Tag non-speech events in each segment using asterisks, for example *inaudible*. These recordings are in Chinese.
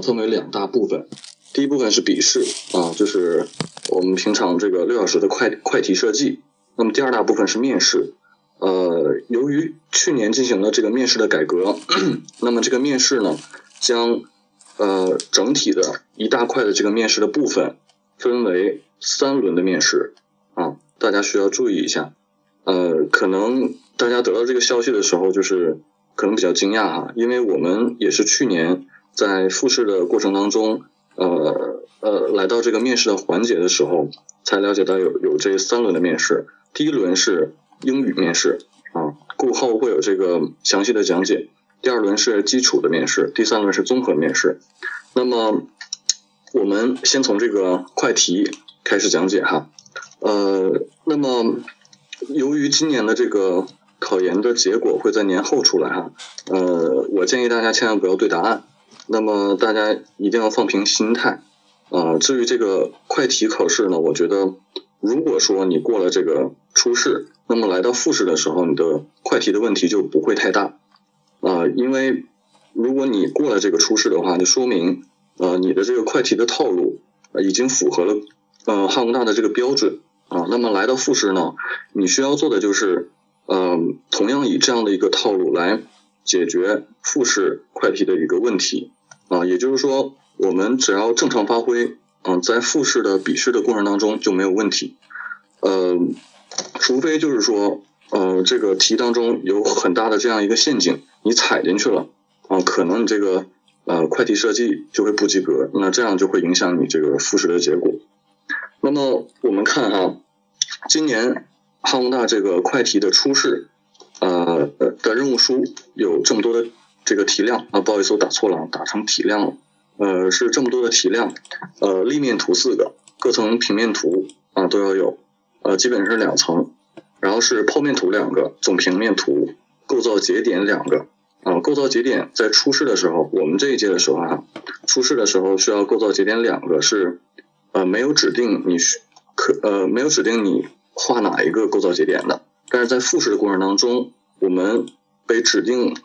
分为两大部分。第一部分是笔试啊，就是我们平常这个六小时的快快题设计。那么第二大部分是面试。呃，由于去年进行了这个面试的改革，*clears throat* 那么这个面试呢，将呃整体的一大块的这个面试的部分分为三轮的面试啊，大家需要注意一下。呃，可能大家得到这个消息的时候，就是可能比较惊讶哈，因为我们也是去年在复试的过程当中，呃呃，来到这个面试的环节的时候，才了解到有有这三轮的面试。第一轮是英语面试啊，过后会有这个详细的讲解。第二轮是基础的面试，第三轮是综合面试。那么我们先从这个快题开始讲解哈。呃，那么由于今年的这个考研的结果会在年后出来哈，呃，我建议大家千万不要对答案。那么大家一定要放平心态啊。至于这个快题考试呢，我觉得如果说你过了这个初试。那么来到复试的时候，你的快题的问题就不会太大啊，因为如果你过了这个初试的话，就说明呃你的这个快题的套路已经符合了呃汉工大的这个标准啊。那么来到复试呢，你需要做的就是呃同样以这样的一个套路来解决复试快题的一个问题啊，也就是说我们只要正常发挥，嗯，在复试的笔试的过程当中就没有问题，呃。除非就是说，呃，这个题当中有很大的这样一个陷阱，你踩进去了，啊，可能你这个呃快题设计就会不及格，那这样就会影响你这个复试的结果。那么我们看哈，今年哈工大这个快题的初试，呃的任务书有这么多的这个题量啊，不好意思，我打错了，打成体量了，呃，是这么多的题量，呃，立面图四个，各层平面图啊都要有。呃，基本上是两层，然后是剖面图两个，总平面图，构造节点两个。啊，构造节点在初试的时候，我们这一届的时候啊，初试的时候需要构造节点两个，是呃没有指定你可呃没有指定你画哪一个构造节点的，但是在复试的过程当中，我们被指定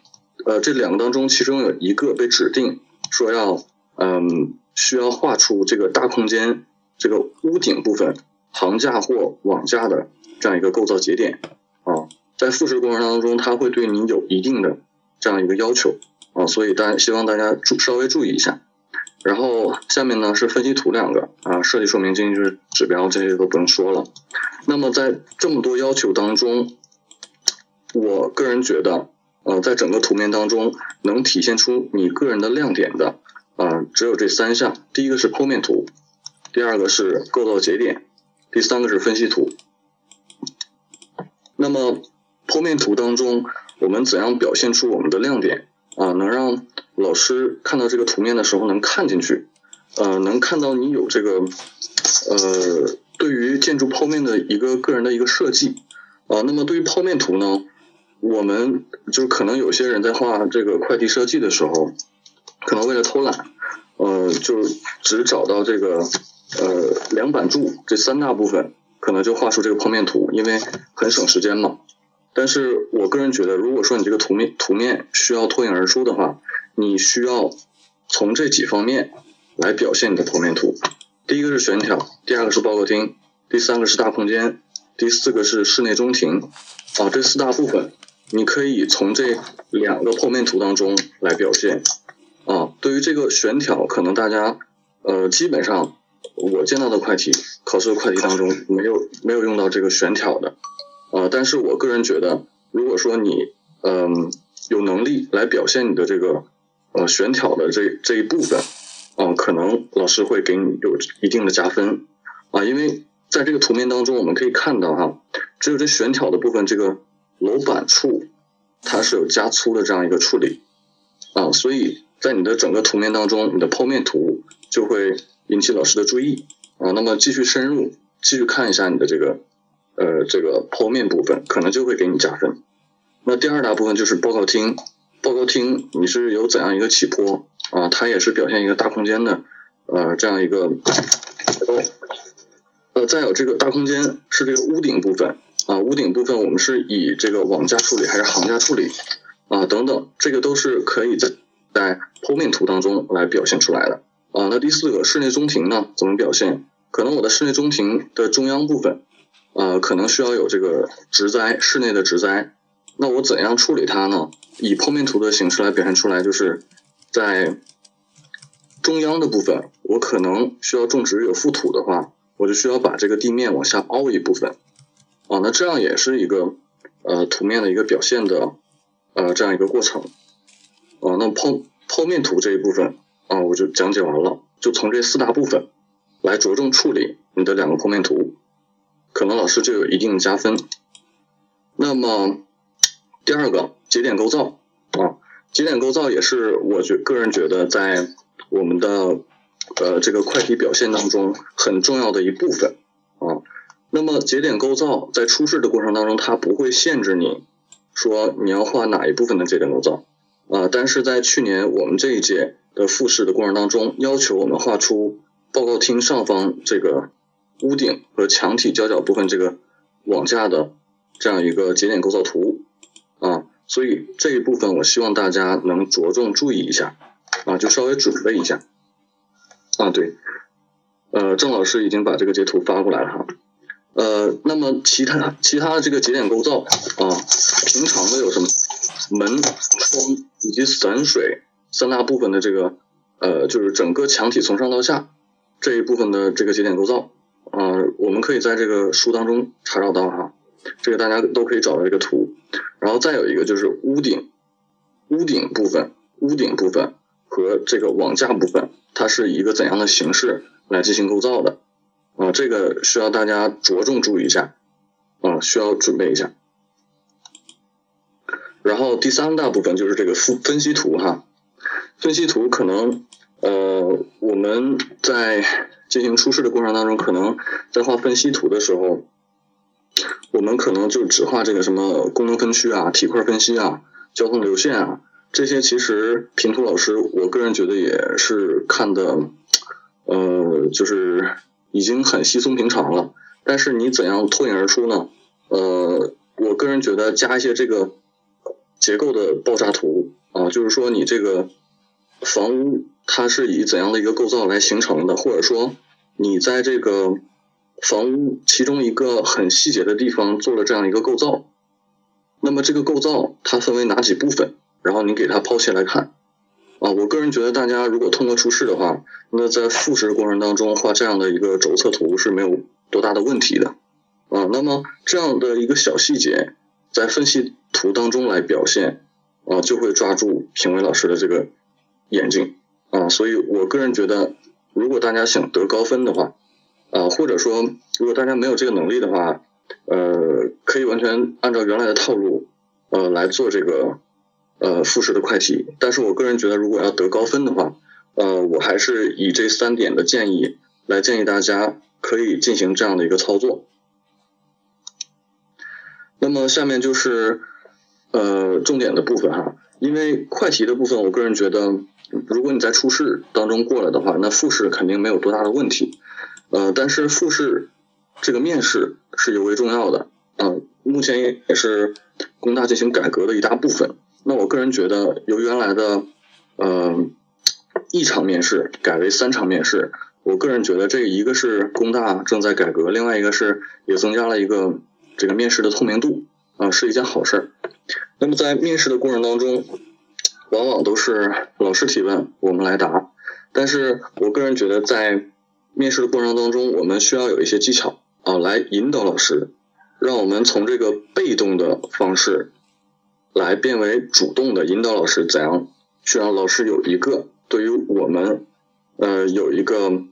呃这两个当中，其中有一个被指定说要嗯需要画出这个大空间这个屋顶部分。行架或网架的这样一个构造节点啊，在复试过程当中，它会对你有一定的这样一个要求啊，所以大家希望大家注稍微注意一下。然后下面呢是分析图两个啊，设计说明、经济指指标这些都不用说了。那么在这么多要求当中，我个人觉得呃，在整个图面当中能体现出你个人的亮点的啊，只有这三项。第一个是剖面图，第二个是构造节点。第三个是分析图，那么剖面图当中，我们怎样表现出我们的亮点啊？能让老师看到这个图面的时候能看进去，呃，能看到你有这个呃对于建筑剖面的一个个人的一个设计啊。那么对于剖面图呢，我们就可能有些人在画这个快递设计的时候，可能为了偷懒，呃，就只找到这个。呃，梁板柱这三大部分可能就画出这个剖面图，因为很省时间嘛。但是我个人觉得，如果说你这个图面图面需要脱颖而出的话，你需要从这几方面来表现你的剖面图。第一个是悬挑，第二个是报告厅，第三个是大空间，第四个是室内中庭。啊，这四大部分你可以从这两个剖面图当中来表现。啊，对于这个悬挑，可能大家呃基本上。我见到的快题，考试的快题当中没有没有用到这个悬挑的，啊，但是我个人觉得，如果说你嗯有能力来表现你的这个呃悬挑的这这一部分，啊，可能老师会给你有一定的加分啊，因为在这个图面当中我们可以看到哈，只有这悬挑的部分，这个楼板处它是有加粗的这样一个处理啊，所以在你的整个图面当中，你的剖面图就会。引起老师的注意啊，那么继续深入，继续看一下你的这个呃这个剖面部分，可能就会给你加分。那第二大部分就是报告厅，报告厅你是有怎样一个起坡啊？它也是表现一个大空间的呃这样一个呃再有这个大空间是这个屋顶部分啊，屋顶部分我们是以这个网架处理还是行架处理啊等等，这个都是可以在在剖面图当中来表现出来的。啊，那第四个室内中庭呢，怎么表现？可能我的室内中庭的中央部分，呃，可能需要有这个植栽，室内的植栽。那我怎样处理它呢？以剖面图的形式来表现出来，就是在中央的部分，我可能需要种植有覆土的话，我就需要把这个地面往下凹一部分。啊，那这样也是一个呃图面的一个表现的呃这样一个过程。啊，那剖剖面图这一部分。啊，我就讲解完了，就从这四大部分来着重处理你的两个剖面图，可能老师就有一定的加分。那么第二个节点构造啊，节点构造也是我觉个人觉得在我们的呃这个快题表现当中很重要的一部分。那么节点构造在出试的过程当中，它不会限制你说你要画哪一部分的节点构造。啊，但是在去年我们这一届。的复试的过程当中，要求我们画出报告厅上方这个屋顶和墙体交角部分这个网架的这样一个节点构造图。啊，所以这一部分我希望大家能着重注意一下。啊，就稍微准备一下。啊，对，呃，郑老师已经把这个截图发过来了哈，呃，那么其他其他的这个节点构造啊，平常的有什么门窗以及散水。三大部分的这个呃，就是整个墙体从上到下这一部分的这个节点构造啊，我们可以在这个书当中查找到哈，这个大家都可以找到这个图。然后再有一个就是屋顶，屋顶部分，屋顶部分和这个网架部分，它是以一个怎样的形式来进行构造的啊？这个需要大家着重注意一下啊，需要准备一下。然后第三大部分就是这个分分析图哈。分析图可能，呃，我们在进行出示的过程当中，可能在画分析图的时候，我们可能就只画这个什么功能分区啊、体块分析啊、交通流线啊这些。其实平图老师，我个人觉得也是看的，呃，就是已经很稀松平常了。但是你怎样脱颖而出呢？呃，我个人觉得加一些这个结构的爆炸图啊，就是说你这个。房屋它是以怎样的一个构造来形成的？或者说，你在这个房屋其中一个很细节的地方做了这样一个构造，那么这个构造它分为哪几部分？然后你给它抛切来看。啊，我个人觉得大家如果通过初试的话，那在复试的过程当中画这样的一个轴测图是没有多大的问题的。啊，那么这样的一个小细节在分析图当中来表现，啊，就会抓住评委老师的这个。眼睛啊，所以我个人觉得，如果大家想得高分的话，啊，或者说如果大家没有这个能力的话，呃，可以完全按照原来的套路，呃，来做这个呃复试的快题。但是我个人觉得，如果要得高分的话，呃，我还是以这三点的建议来建议大家可以进行这样的一个操作。那么下面就是呃重点的部分哈，因为快题的部分，我个人觉得。如果你在初试当中过了的话，那复试肯定没有多大的问题。呃，但是复试这个面试是尤为重要的。嗯，目前也是工大进行改革的一大部分。那我个人觉得，由原来的呃一场面试改为三场面试，我个人觉得这一个是工大正在改革，另外一个是也增加了一个这个面试的透明度啊，是一件好事儿。那么在面试的过程当中。往往都是老师提问，我们来答。但是我个人觉得，在面试的过程当中，我们需要有一些技巧啊，来引导老师，让我们从这个被动的方式，来变为主动的引导老师，怎样去让老师有一个对于我们，呃，有一个，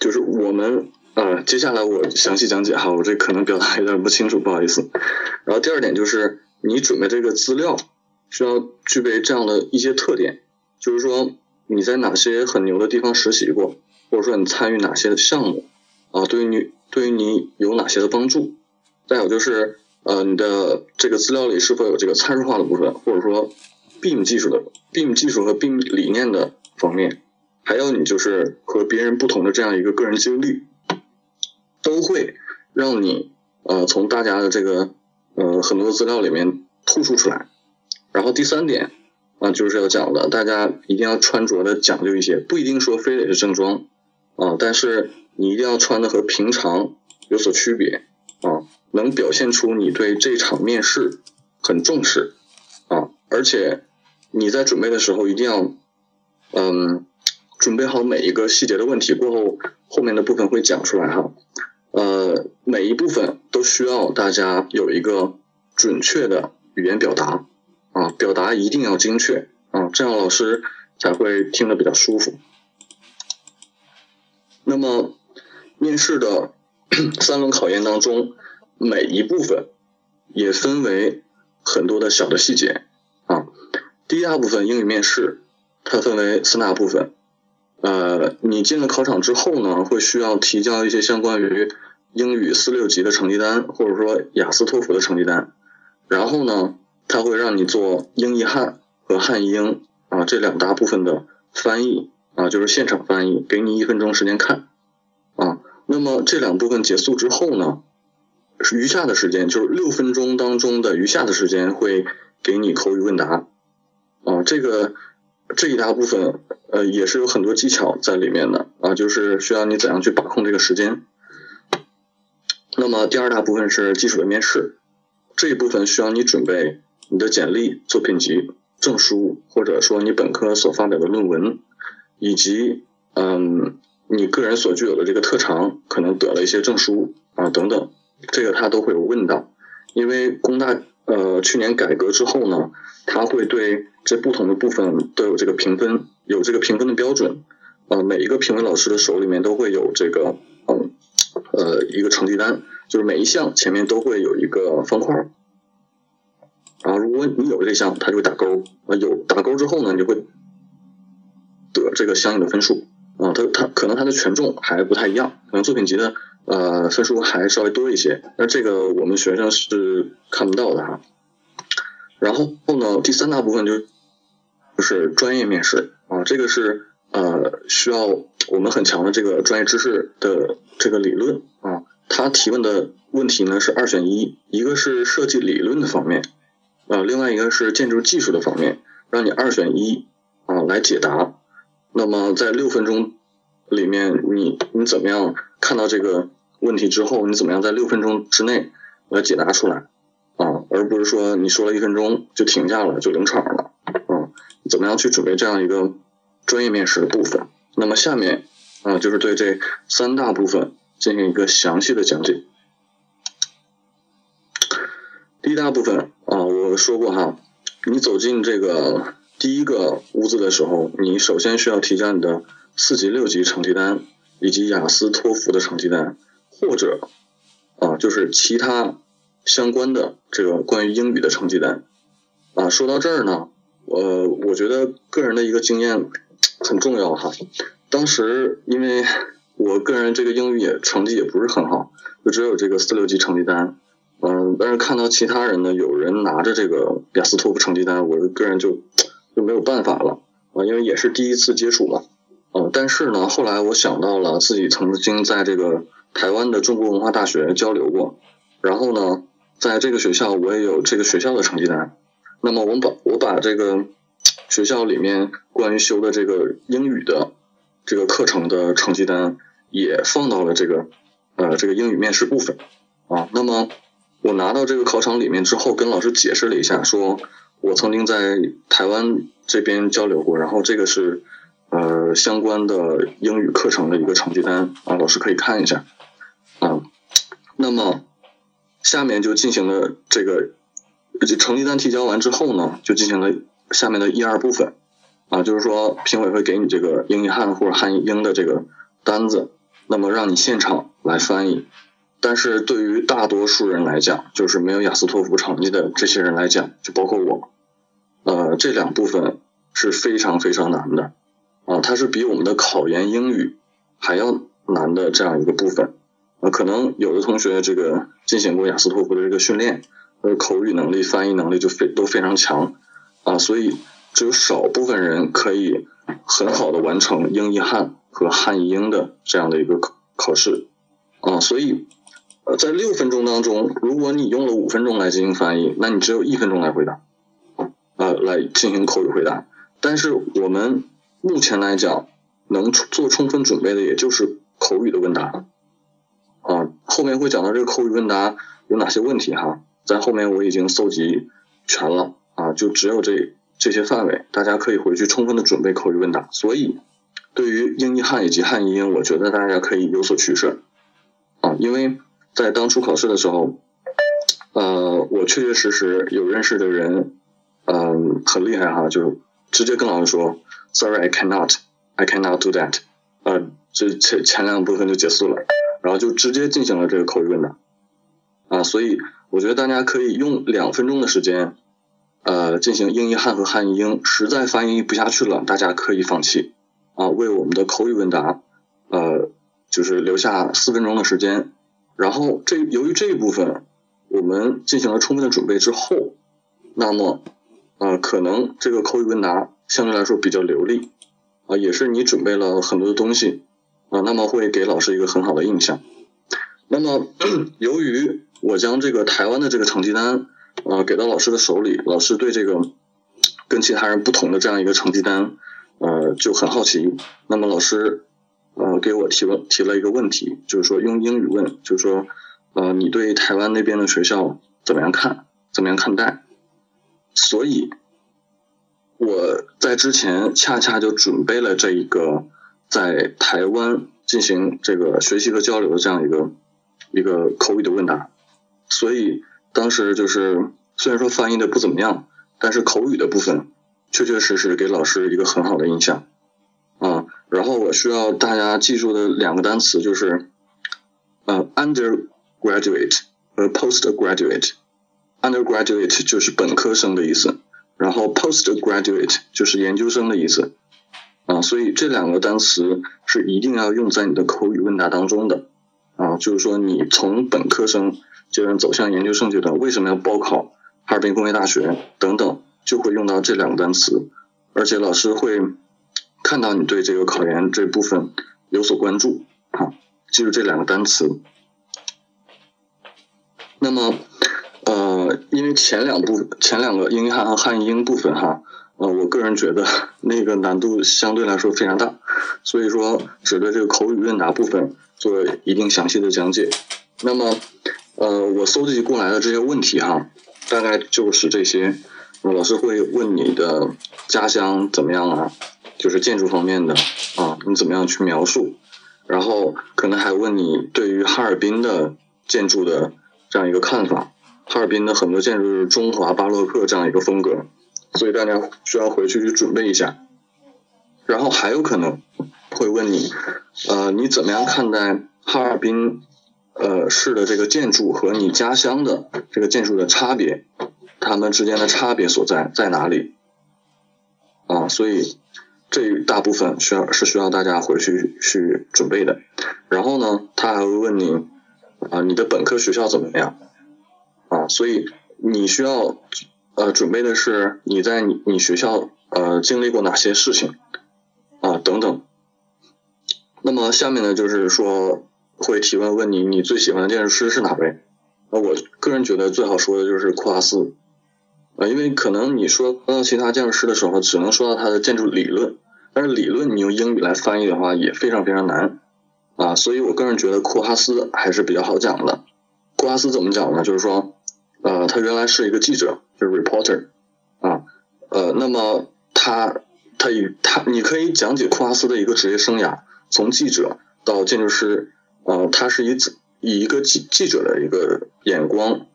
就是我们呃，接下来我详细讲解哈，我这可能表达有点不清楚，不好意思。*laughs* 然后第二点就是你准备这个资料。需要具备这样的一些特点，就是说你在哪些很牛的地方实习过，或者说你参与哪些项目啊，对于你对于你有哪些的帮助？再有就是呃你的这个资料里是否有这个参数化的部分，或者说 BIM 技术的 BIM 技术和 BIM 理念的方面，还有你就是和别人不同的这样一个个人经历，都会让你呃从大家的这个呃很多资料里面突出出来。然后第三点，啊，就是要讲的，大家一定要穿着的讲究一些，不一定说非得是正装啊，但是你一定要穿的和平常有所区别啊，能表现出你对这场面试很重视啊，而且你在准备的时候一定要嗯准备好每一个细节的问题，过后后面的部分会讲出来哈，呃，每一部分都需要大家有一个准确的语言表达。啊，表达一定要精确啊，这样老师才会听得比较舒服。那么，面试的 *clears throat* 三轮考验当中，每一部分也分为很多的小的细节啊。第一大部分英语面试，它分为三大部分。呃，你进了考场之后呢，会需要提交一些相关于英语四六级的成绩单，或者说雅思托福的成绩单，然后呢。它会让你做英译汉和汉译英啊这两大部分的翻译啊，就是现场翻译，给你一分钟时间看啊。那么这两部分结束之后呢，余下的时间就是六分钟当中的余下的时间会给你口语问答啊。这个这一大部分呃也是有很多技巧在里面的啊，就是需要你怎样去把控这个时间。那么第二大部分是基础的面试，这一部分需要你准备。你的简历、作品集、证书，或者说你本科所发表的论文，以及嗯你个人所具有的这个特长，可能得了一些证书啊等等，这个他都会有问到。因为工大呃去年改革之后呢，他会对这不同的部分都有这个评分，有这个评分的标准。呃，每一个评委老师的手里面都会有这个嗯呃一个成绩单，就是每一项前面都会有一个方块。啊，如果你有这项，它就会打勾。啊，有打勾之后呢，你就会得这个相应的分数。啊，它它可能它的权重还不太一样，可能作品集的呃分数还稍微多一些。那这个我们学生是看不到的哈。然后后呢，第三大部分就就是专业面试啊，这个是呃需要我们很强的这个专业知识的这个理论啊。他提问的问题呢是二选一，一个是设计理论的方面。啊，另外一个是建筑技术的方面，让你二选一啊来解答。那么在六分钟里面，你你怎么样看到这个问题之后，你怎么样在六分钟之内来解答出来啊？而不是说你说了一分钟就停下了就冷场了啊？怎么样去准备这样一个专业面试的部分？那么下面啊就是对这三大部分进行一个详细的讲解。第一大部分啊，我说过哈，你走进这个第一个屋子的时候，你首先需要提交你的四级、六级成绩单，以及雅思、托福的成绩单，或者啊，就是其他相关的这个关于英语的成绩单。啊，说到这儿呢，我我觉得个人的一个经验很重要哈。当时因为我个人这个英语也成绩也不是很好，就只有这个四六级成绩单。嗯，但是看到其他人呢，有人拿着这个雅思托福成绩单，我个人就就没有办法了啊，因为也是第一次接触嘛。嗯，但是呢，后来我想到了自己曾经在这个台湾的中国文化大学交流过，然后呢，在这个学校我也有这个学校的成绩单。那么我把我把这个学校里面关于修的这个英语的这个课程的成绩单也放到了这个呃这个英语面试部分啊，那么。我拿到这个考场里面之后，跟老师解释了一下，说我曾经在台湾这边交流过，然后这个是呃相关的英语课程的一个成绩单啊，老师可以看一下啊。那么下面就进行了这个成绩单提交完之后呢，就进行了下面的一二部分啊，就是说评委会给你这个英译汉或者汉译英的这个单子，那么让你现场来翻译。但是对于大多数人来讲，就是没有雅思托福成绩的这些人来讲，就包括我，呃，这两部分是非常非常难的，啊，它是比我们的考研英语还要难的这样一个部分，啊，可能有的同学这个进行过雅思托福的这个训练，呃，口语能力、翻译能力就非都非常强，啊，所以只有少部分人可以很好的完成英译汉和汉译英的这样的一个考考试，啊，所以。呃，在六分钟当中，如果你用了五分钟来进行翻译，那你只有一分钟来回答。呃，来进行口语回答。但是我们目前来讲，能做充分准备的也就是口语的问答。啊，后面会讲到这个口语问答有哪些问题哈，在后面我已经搜集全了啊，就只有这这些范围，大家可以回去充分的准备口语问答。所以，对于英译汉以及汉译英，我觉得大家可以有所取舍啊，因为在当初考试的时候，呃，我确确实实有认识的人，嗯，很厉害哈，就。直接跟老师说，Sorry, I cannot, I cannot do that。呃，这前前两部分就结束了，然后就直接进行了这个口语问答。啊，所以我觉得大家可以用两分钟的时间，呃，进行英译汉和汉译英。实在翻译不下去了，大家可以放弃。啊，为我们的口语问答，呃，就是留下四分钟的时间。然后这由于这一部分我们进行了充分的准备之后，那么。啊，可能这个口语问答相对来说比较流利，啊，也是你准备了很多的东西，啊，那么会给老师一个很好的印象。那么，*clears throat* 由于我将这个台湾的这个成绩单，呃，给到老师的手里，老师对这个跟其他人不同的这样一个成绩单，呃，就很好奇。那么老师，呃，给我提问提了一个问题，就是说用英语问，就是说，呃，你对台湾那边的学校怎么样看？怎么样看待？所以我在之前恰恰就准备了这一个在台湾进行这个学习和交流的这样一个一个口语的问答，所以当时就是虽然说翻译的不怎么样，但是口语的部分确确实实给老师一个很好的印象啊。然后我需要大家记住的两个单词就是呃 undergraduate 和 postgraduate。Undergraduate 就是本科生的意思，然后 postgraduate 就是研究生的意思，啊，所以这两个单词是一定要用在你的口语问答当中的，啊，就是说你从本科生阶段走向研究生阶段，为什么要报考哈尔滨工业大学等等，就会用到这两个单词，而且老师会看到你对这个考研这部分有所关注，啊，记住这两个单词，那么。呃，因为前两部前两个英汉和汉英部分哈，呃，我个人觉得 *laughs* 那个难度相对来说非常大，所以说只对这个口语问答部分做一定详细的讲解。那么，呃，我搜集过来的这些问题哈，大概就是这些。老师会问你的家乡怎么样啊？就是建筑方面的啊，你怎么样去描述？然后可能还问你对于哈尔滨的建筑的这样一个看法。哈尔滨的很多建筑是中华巴洛克这样一个风格，所以大家需要回去去准备一下。然后还有可能会问你，呃，你怎么样看待哈尔滨呃市的这个建筑和你家乡的这个建筑的差别？它们之间的差别所在在哪里？啊，所以这一大部分需要是需要大家回去去准备的。然后呢，他还会问你，啊，你的本科学校怎么样？啊，所以你需要呃准备的是你在你你学校呃经历过哪些事情啊等等。那么下面呢就是说会提问问你你最喜欢的建筑师是哪位？那我个人觉得最好说的就是库哈斯啊，因为可能你说到其他建筑师的时候只能说到他的建筑理论，但是理论你用英语来翻译的话也非常非常难啊，所以我个人觉得库哈斯还是比较好讲的。库哈斯怎么讲呢？就是说。呃，他原来是一个记者，就是 reporter，啊，呃，那么他他与他，你可以讲解库哈斯的一个职业生涯，从记者到建筑师，呃，他是以以一个记记者的一个眼光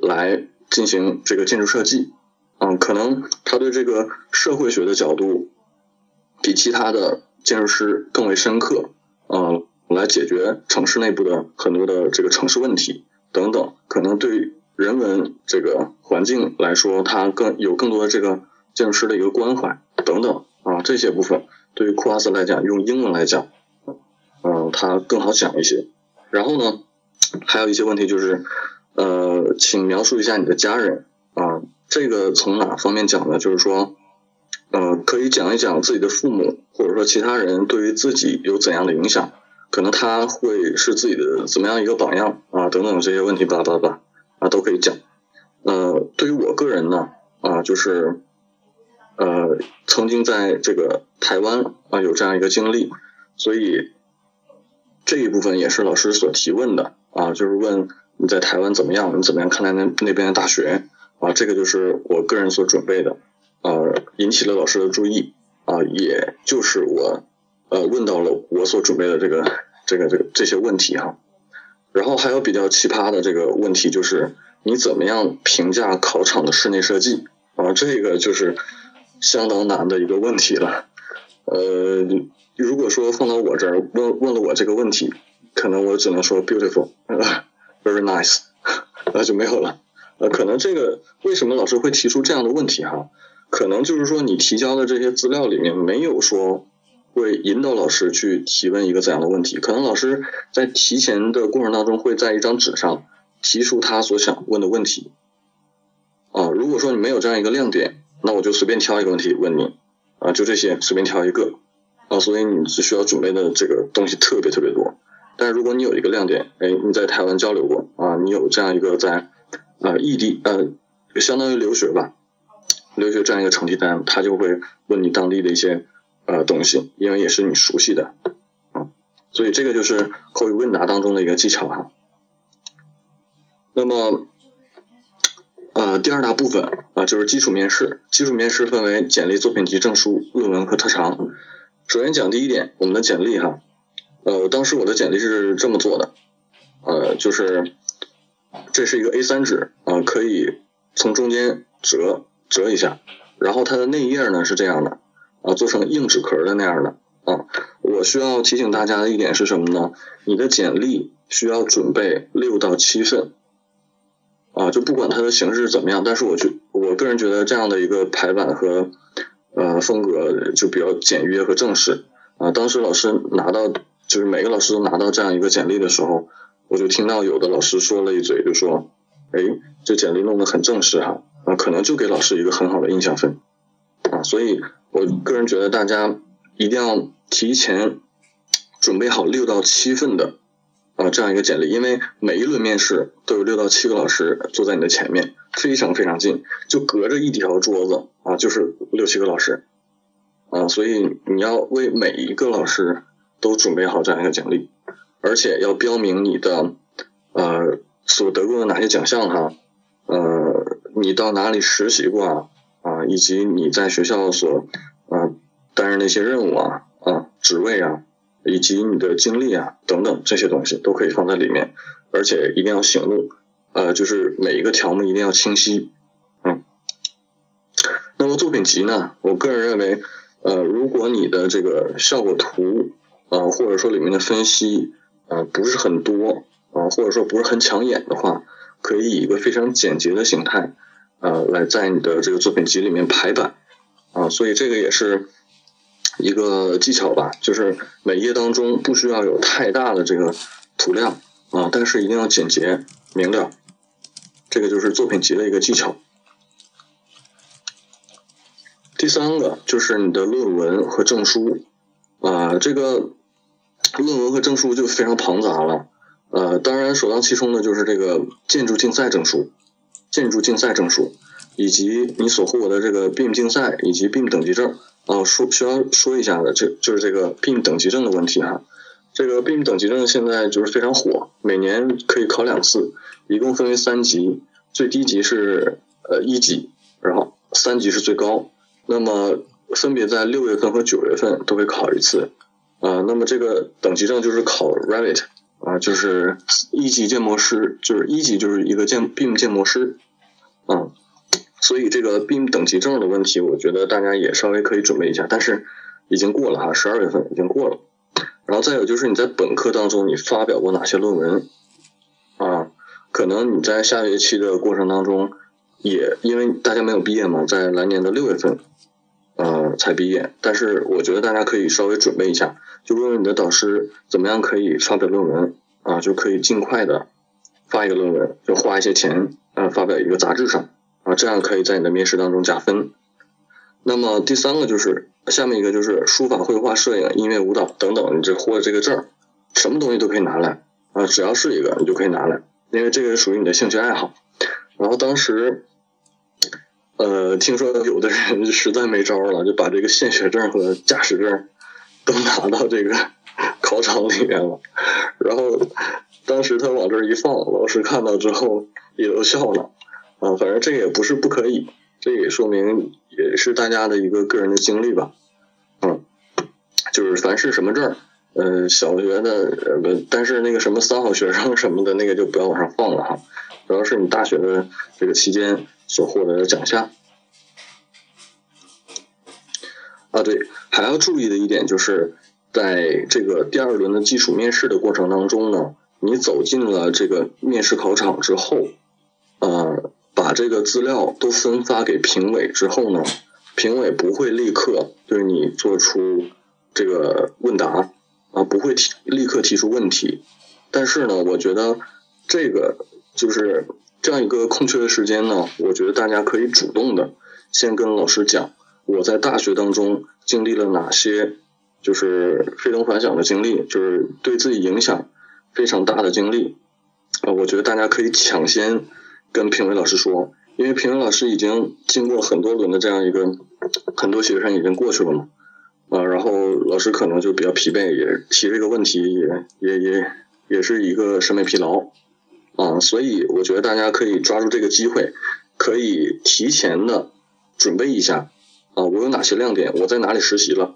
来进行这个建筑设计，嗯，可能他对这个社会学的角度比其他的建筑师更为深刻，嗯，来解决城市内部的很多的这个城市问题等等，可能对。人文这个环境来说，它更有更多的这个建筑师的一个关怀等等啊，这些部分对于库哈斯来讲，用英文来讲，嗯，它更好讲一些。然后呢，还有一些问题就是，呃，请描述一下你的家人啊，这个从哪方面讲呢？就是说，呃，可以讲一讲自己的父母或者说其他人对于自己有怎样的影响，可能他会是自己的怎么样一个榜样啊，等等这些问题，吧吧吧。啊，都可以讲。呃，对于我个人呢，啊，就是呃曾经在这个台湾啊有这样一个经历，所以这一部分也是老师所提问的啊，就是问你在台湾怎么样，你怎么样看待那那边的大学啊？这个就是我个人所准备的，呃，引起了老师的注意啊，也就是我呃问到了我所准备的这个这个这个这些问题哈。然后还有比较奇葩的这个问题就是。你怎么样评价考场的室内设计啊？这个就是相当难的一个问题了。呃，如果说放到我这儿问问了我这个问题，可能我只能说 beautiful，very *laughs* nice，*laughs* 那就没有了。呃，可能这个为什么老师会提出这样的问题哈？可能就是说你提交的这些资料里面没有说会引导老师去提问一个怎样的问题。可能老师在提前的过程当中会在一张纸上。提出他所想问的问题啊，如果说你没有这样一个亮点，那我就随便挑一个问题问你啊，就这些随便挑一个啊，所以你只需要准备的这个东西特别特别多。但是如果你有一个亮点，哎，你在台湾交流过啊，你有这样一个在啊异地呃，相当于留学吧，留学这样一个成绩单，他就会问你当地的一些呃东西，因为也是你熟悉的啊，所以这个就是口语问答当中的一个技巧哈。那么，呃，第二大部分啊，就是基础面试。基础面试分为简历、作品集、证书、论文和特长。首先讲第一点，我们的简历哈，呃，当时我的简历是这么做的，呃，就是这是一个 A3 纸啊，可以从中间折折一下，然后它的内页呢是这样的啊，做成硬纸壳的那样的啊。我需要提醒大家的一点是什么呢？你的简历需要准备六到七份。啊，就不管它的形式怎么样，但是我觉我个人觉得这样的一个排版和呃风格就比较简约和正式啊。当时老师拿到，就是每个老师都拿到这样一个简历的时候，我就听到有的老师说了一嘴，就说，哎，这简历弄得很正式哈，啊，可能就给老师一个很好的印象分啊。所以我个人觉得大家一定要提前准备好六到七份的。啊，这样一个简历，因为每一轮面试都有六到七个老师坐在你的前面，非常非常近，就隔着一条桌子啊，就是六七个老师啊，所以你要为每一个老师都准备好这样一个简历，而且要标明你的呃所得过的哪些奖项哈，呃，你到哪里实习过啊以及你在学校所啊担任的一些任务啊啊职位啊。以及你的经历啊等等这些东西都可以放在里面，而且一定要醒目，呃，就是每一个条目一定要清晰，嗯。那么作品集呢，我个人认为，呃，如果你的这个效果图啊，或者说里面的分析啊不是很多啊，或者说不是很抢眼的话，可以以一个非常简洁的形态，呃，来在你的这个作品集里面排版啊，所以这个也是。一个技巧吧，就是每页当中不需要有太大的这个图量啊，但是一定要简洁明了。这个就是作品集的一个技巧。第三个就是你的论文和证书啊，这个论文和证书就非常庞杂了。呃，当然首当其冲的就是这个建筑竞赛证书、建筑竞赛证书，以及你所获得这个 BIM 竞赛以及 BIM 等级证。哦，说需要说一下的，这就是这个 BIM 等级证的问题哈。这个 BIM 等级证现在就是非常火，每年可以考两次，一共分为三级，最低级是呃一级，然后三级是最高。那么分别在六月份和九月份都会考一次。啊，那么这个等级证就是考 Revit 啊，就是一级建模师，就是一级就是一个建 BIM 建模师，啊。所以这个 BIM 等级证的问题，我觉得大家也稍微可以准备一下，但是已经过了哈，十二月份已经过了。然后再有就是你在本科当中你发表过哪些论文啊？可能你在下学期的过程当中，也因为大家没有毕业嘛，在来年的六月份呃才毕业，但是我觉得大家可以稍微准备一下，就问问你的导师怎么样可以发表论文啊，就可以尽快的发一个论文，就花一些钱啊发表一个杂志上。啊，这样可以在你的面试当中加分。那么第三个就是下面一个就是书法、绘画、摄影、音乐、舞蹈等等，你这获这个证，什么东西都可以拿来啊，只要是一个你就可以拿来，因为这个属于你的兴趣爱好。然后当时，呃，听说有的人实在没招了，就把这个献血证和驾驶证都拿到这个考场里面了。然后当时他往这儿一放，老师看到之后也都笑了。啊，反正这也不是不可以，这也说明也是大家的一个个人的经历吧。嗯，就是凡是什么证，呃，小学的呃，但是那个什么三好学生什么的那个就不要往上放了哈。主要是你大学的这个期间所获得的奖项。啊，对，还要注意的一点就是，在这个第二轮的基础面试的过程当中呢，你走进了这个面试考场之后，呃，把这个资料都分发给评委之后呢，评委不会立刻对你做出这个问答，啊，不会提立刻提出问题，但是呢，我觉得这个。就是这样一个空缺的时间呢，我觉得大家可以主动的先跟老师讲，我在大学当中经历了哪些，就是非同凡响的经历，就是对自己影响非常大的经历，啊，我觉得大家可以抢先跟评委老师说，因为评委老师已经经过很多轮的这样一个，很多学生已经过去了嘛，啊，然后老师可能就比较疲惫，也提这个问题也也也也是一个审美疲劳。啊，所以我觉得大家可以抓住这个机会，可以提前的准备一下啊，我有哪些亮点，我在哪里实习了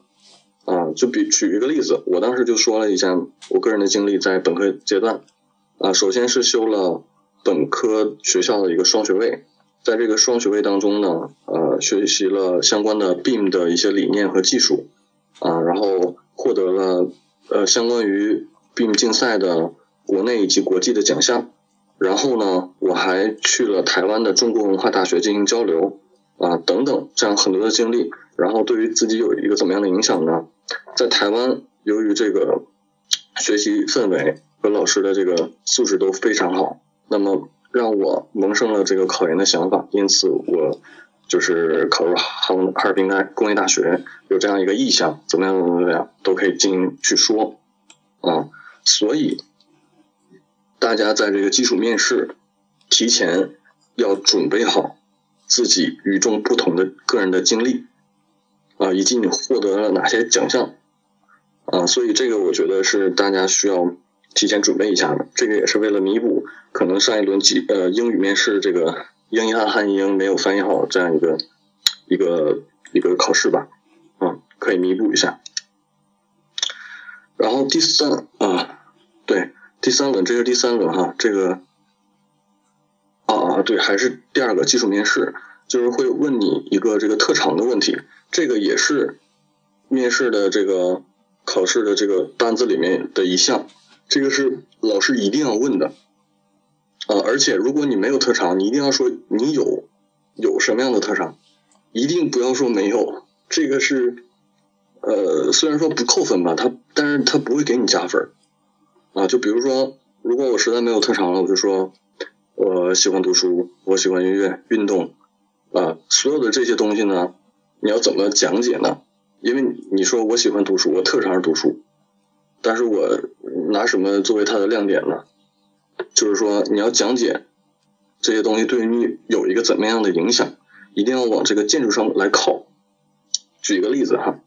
啊？就比举一个例子，我当时就说了一下我个人的经历，在本科阶段啊，首先是修了本科学校的一个双学位，在这个双学位当中呢，呃，学习了相关的 BIM 的一些理念和技术啊，然后获得了呃相关于 BIM 竞赛的国内以及国际的奖项。然后呢，我还去了台湾的中国文化大学进行交流啊，等等，这样很多的经历。然后对于自己有一个怎么样的影响呢？在台湾，由于这个学习氛围和老师的这个素质都非常好，那么让我萌生了这个考研的想法。因此，我就是考入哈哈尔滨大工业大学，有这样一个意向，怎么样怎么样都可以进行去说啊，所以。大家在这个基础面试提前要准备好自己与众不同的个人的经历啊，以及你获得了哪些奖项啊，所以这个我觉得是大家需要提前准备一下的。这个也是为了弥补可能上一轮几呃英语面试这个英译汉汉英没有翻译好这样一个一个一个考试吧，啊，可以弥补一下。然后第三啊，对。第三轮，这是第三轮哈，这个，啊啊对，还是第二个技术面试，就是会问你一个这个特长的问题，这个也是面试的这个考试的这个单子里面的一项，这个是老师一定要问的，啊，而且如果你没有特长，你一定要说你有有什么样的特长，一定不要说没有，这个是，呃，虽然说不扣分吧，他但是他不会给你加分。啊，就比如说，如果我实在没有特长了，我就说我喜欢读书，我喜欢音乐、运动，啊，所有的这些东西呢，你要怎么讲解呢？因为你说我喜欢读书，我特长是读书，但是我拿什么作为它的亮点呢？就是说你要讲解这些东西对于你有一个怎么样的影响，一定要往这个建筑上来靠。举一个例子哈，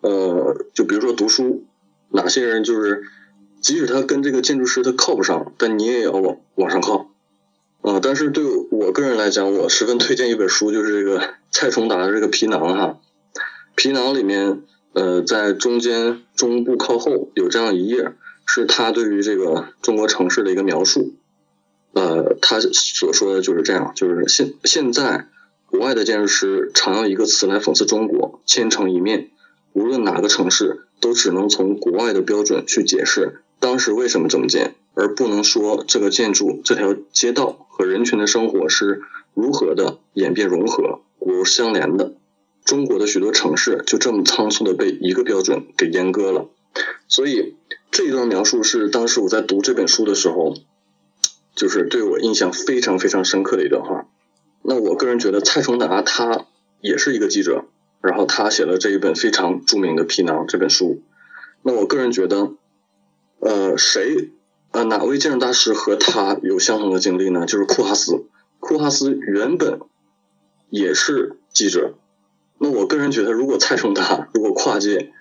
呃，就比如说读书，哪些人就是。即使他跟这个建筑师他靠不上，但你也要往往上靠，啊！但是对我个人来讲，我十分推荐一本书，就是这个蔡崇达的这个皮囊哈。皮囊里面，呃，在中间中部靠后有这样一页，是他对于这个中国城市的一个描述。呃，他所说的就是这样，就是现现在国外的建筑师常用一个词来讽刺中国，千城一面，无论哪个城市都只能从国外的标准去解释。当时为什么这么建，而不能说这个建筑、这条街道和人群的生活是如何的演变融合、骨肉相连的？中国的许多城市就这么仓促的被一个标准给阉割了。所以这一段描述是当时我在读这本书的时候，就是对我印象非常非常深刻的一段话。那我个人觉得蔡崇达他也是一个记者，然后他写了这一本非常著名的《皮囊》这本书。那我个人觉得。呃，谁？呃，哪位建筑大师和他有相同的经历呢？就是库哈斯。库哈斯原本也是记者。那我个人觉得，如果蔡崇达如果跨界，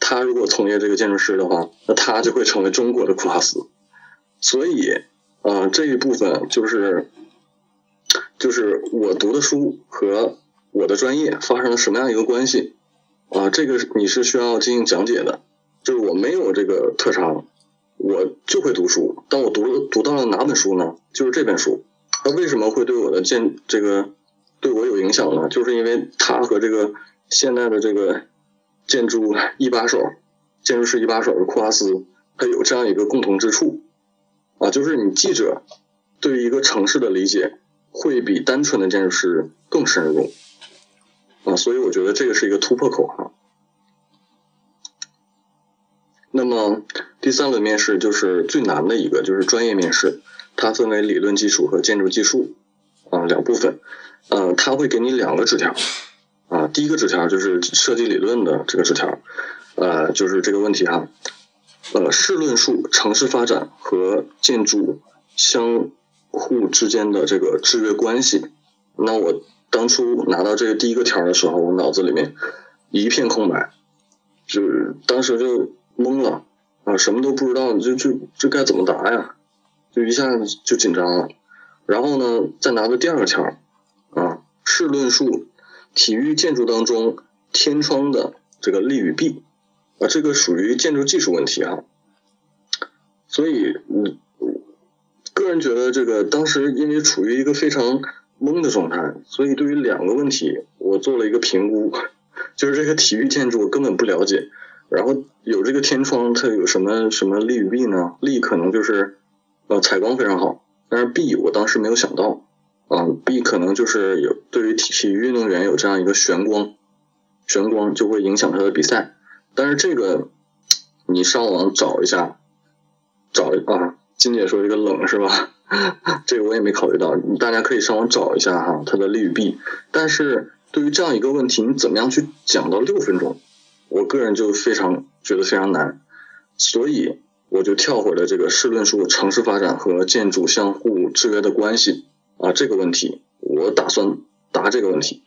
他如果从业这个建筑师的话，那他就会成为中国的库哈斯。所以，呃，这一部分就是就是我读的书和我的专业发生了什么样一个关系啊？这个你是需要进行讲解的。就是我没有这个特长，我就会读书。当我读读到了哪本书呢？就是这本书。它为什么会对我的建这个对我有影响呢？就是因为它和这个现代的这个建筑一把手、建筑师一把手的库哈斯，它有这样一个共同之处啊，就是你记者对于一个城市的理解会比单纯的建筑师更深入啊，所以我觉得这个是一个突破口哈。那么第三轮面试就是最难的一个，就是专业面试。它分为理论基础和建筑技术啊两部分。呃，他会给你两个纸条啊。第一个纸条就是设计理论的这个纸条，呃，就是这个问题哈。呃，试论述城市发展和建筑相互之间的这个制约关系。那我当初拿到这个第一个条的时候，我脑子里面一片空白，就是当时就。懵了啊，什么都不知道，就就这该怎么答呀？就一下子就紧张了。然后呢，再拿着第二个条啊，试论述体育建筑当中天窗的这个利与弊啊，这个属于建筑技术问题哈。所以，嗯，个人觉得这个当时因为处于一个非常懵的状态，所以对于两个问题我做了一个评估，*laughs* 就是这个体育建筑我根本不了解。然后有这个天窗，它有什么什么利与弊呢？利可能就是呃采光非常好，但是弊我当时没有想到啊，弊可能就是有对于体体育运动员有这样一个玄光，玄光就会影响他的比赛。但是这个你上网找一下，找啊，金姐说这个冷是吧？*laughs* 这个我也没考虑到，大家可以上网找一下哈，它的利与弊。但是对于这样一个问题，你怎么样去讲到六分钟？我个人就非常觉得非常难，所以我就跳回了这个试论述城市发展和建筑相互制约的关系啊这个问题，我打算答这个问题。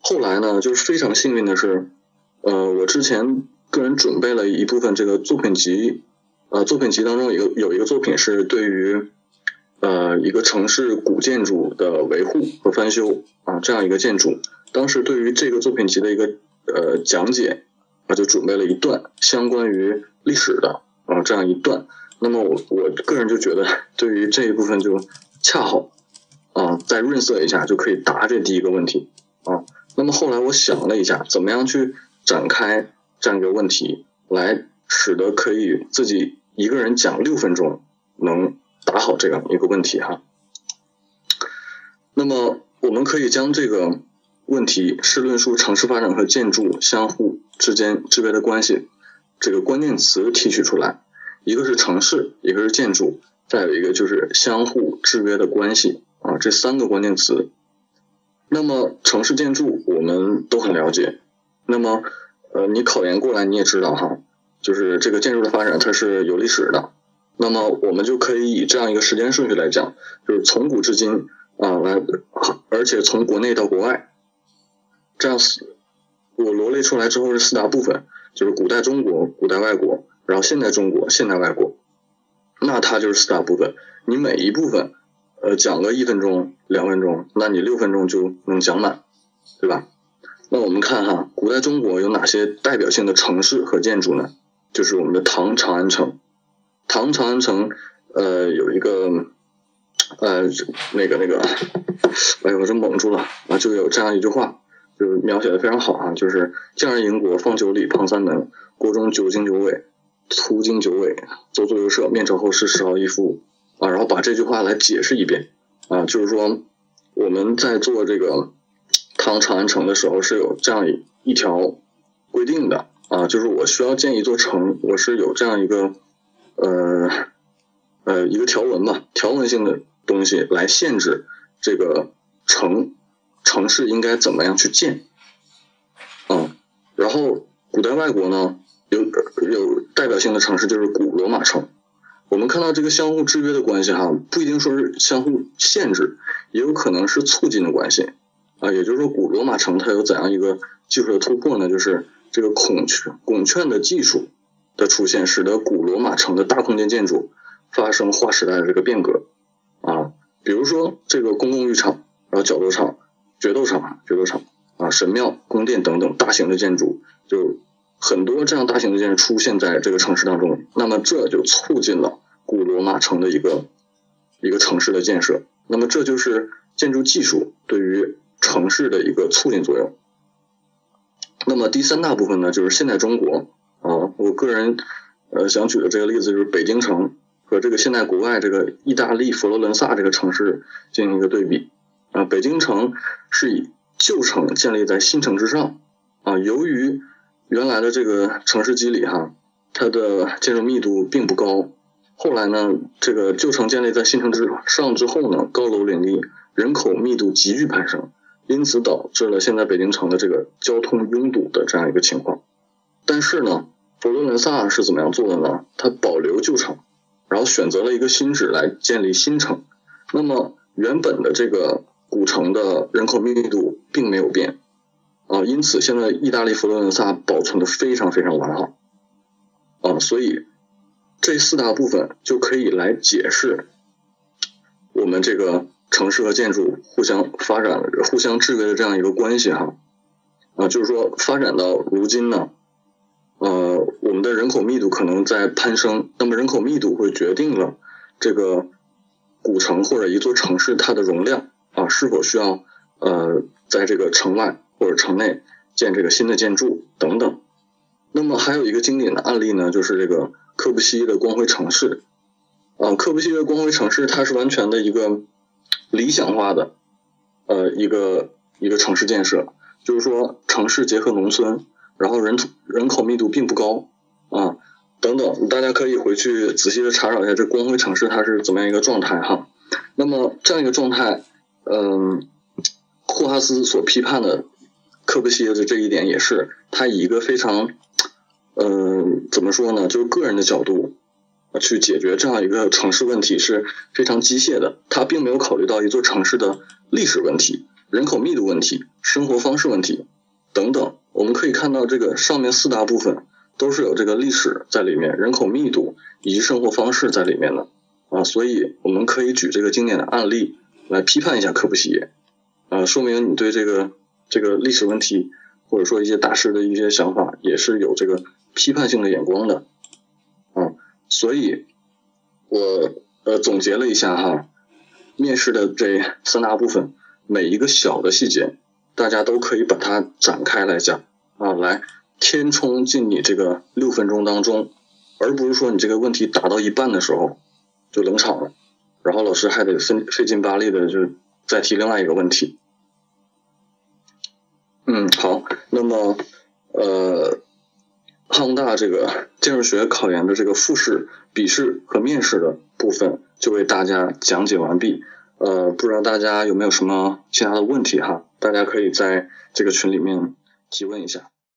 后来呢，就是非常幸运的是，呃，我之前个人准备了一部分这个作品集，呃，作品集当中有有一个作品是对于呃一个城市古建筑的维护和翻修啊这样一个建筑，当时对于这个作品集的一个呃讲解。我就准备了一段相关于历史的啊这样一段，那么我我个人就觉得对于这一部分就恰好啊再润色一下就可以答这第一个问题啊。那么后来我想了一下，怎么样去展开这样一个问题，来使得可以自己一个人讲六分钟能答好这样一个问题哈。那么我们可以将这个。问题是论述城市发展和建筑相互之间制约的关系，这个关键词提取出来，一个是城市，一个是建筑，再有一个就是相互制约的关系啊，这三个关键词。那么城市建筑我们都很了解，那么呃你考研过来你也知道哈，就是这个建筑的发展它是有历史的，那么我们就可以以这样一个时间顺序来讲，就是从古至今啊来，而且从国内到国外。这样，我罗列出来之后是四大部分，就是古代中国、古代外国，然后现代中国、现代外国，那它就是四大部分。你每一部分，呃，讲个一分钟、两分钟，那你六分钟就能讲满，对吧？那我们看哈，古代中国有哪些代表性的城市和建筑呢？就是我们的唐长安城。唐长安城，呃，有一个，呃，那个那个，哎呦，我真蒙住了啊！就有这样一句话。就是描写的非常好啊，就是匠人迎国，放九里，旁三门，国中九经九纬，图经九纬，左左右舍，面朝后是十号一夫啊，然后把这句话来解释一遍啊，就是说我们在做这个唐长安城的时候是有这样一一条规定的啊，就是我需要建一座城，我是有这样一个呃呃一个条文吧，条文性的东西来限制这个城。城市应该怎么样去建？啊，然后古代外国呢，有有代表性的城市就是古罗马城。我们看到这个相互制约的关系哈，不一定说是相互限制，也有可能是促进的关系。啊，也就是说古罗马城它有怎样一个技术的突破呢？就是这个孔雀拱券的技术的出现，使得古罗马城的大空间建筑发生划时代的这个变革啊。比如说这个公共浴场，然后角斗场、决斗场、决斗场啊，神庙、宫殿等等大型的建筑，就很多这样大型的建筑出现在这个城市当中。那么这就促进了古罗马城的一个一个城市的建设。那么这就是建筑技术对于城市的一个促进作用。那么第三大部分呢，就是现代中国啊，我个人呃想举的这个例子就是北京城和这个现代国外这个意大利佛罗伦萨这个城市进行一个对比啊。北京城是以旧城建立在新城之上啊，由于原来的这个城市机理哈，它的建筑密度并不高。后来呢，这个旧城建立在新城之上之后呢，高楼林立，人口密度急剧攀升，因此导致了现在北京城的这个交通拥堵的这样一个情况。但是呢，佛罗伦萨是怎么样做的呢？它保留旧城，然后选择了一个新址来建立新城。那么原本的这个古城的人口密度并没有变啊，因此现在意大利佛罗伦萨保存的非常非常完好啊，所以。这四大部分就可以来解释我们这个城市和建筑互相发展、互相制约的这样一个关系哈啊，就是说发展到如今呢，呃，我们的人口密度可能在攀升，那么人口密度会决定了这个古城或者一座城市它的容量啊是否需要呃在这个城外或者城内建这个新的建筑等等。那么还有一个经典的案例呢，就是这个。科布西耶的光辉城市，啊，科布西耶光辉城市，它是完全的一个理想化的，呃，一个一个城市建设，就是说城市结合农村，然后人人口密度并不高，啊，等等，大家可以回去仔细的查找一下这光辉城市它是怎么样一个状态哈。那么这样一个状态，嗯，霍哈斯所批判的科布西耶的这一点也是，他以一个非常。嗯，怎么说呢？就是个人的角度去解决这样一个城市问题是非常机械的，他并没有考虑到一座城市的历史问题、人口密度问题、生活方式问题等等。我们可以看到，这个上面四大部分都是有这个历史在里面、人口密度以及生活方式在里面的啊。所以我们可以举这个经典的案例来批判一下科布西耶啊，说明你对这个这个历史问题或者说一些大师的一些想法也是有这个。批判性的眼光的，啊，所以，我呃总结了一下哈，面试的这三大部分，每一个小的细节，大家都可以把它展开来讲啊，来填充进你这个六分钟当中，而不是说你这个问题答到一半的时候就冷场了，然后老师还得费费劲巴力的就再提另外一个问题。嗯，好，那么呃。康大这个建筑学考研的这个复试、笔试和面试的部分就为大家讲解完毕。呃，不知道大家有没有什么其他的问题哈？大家可以在这个群里面提问一下。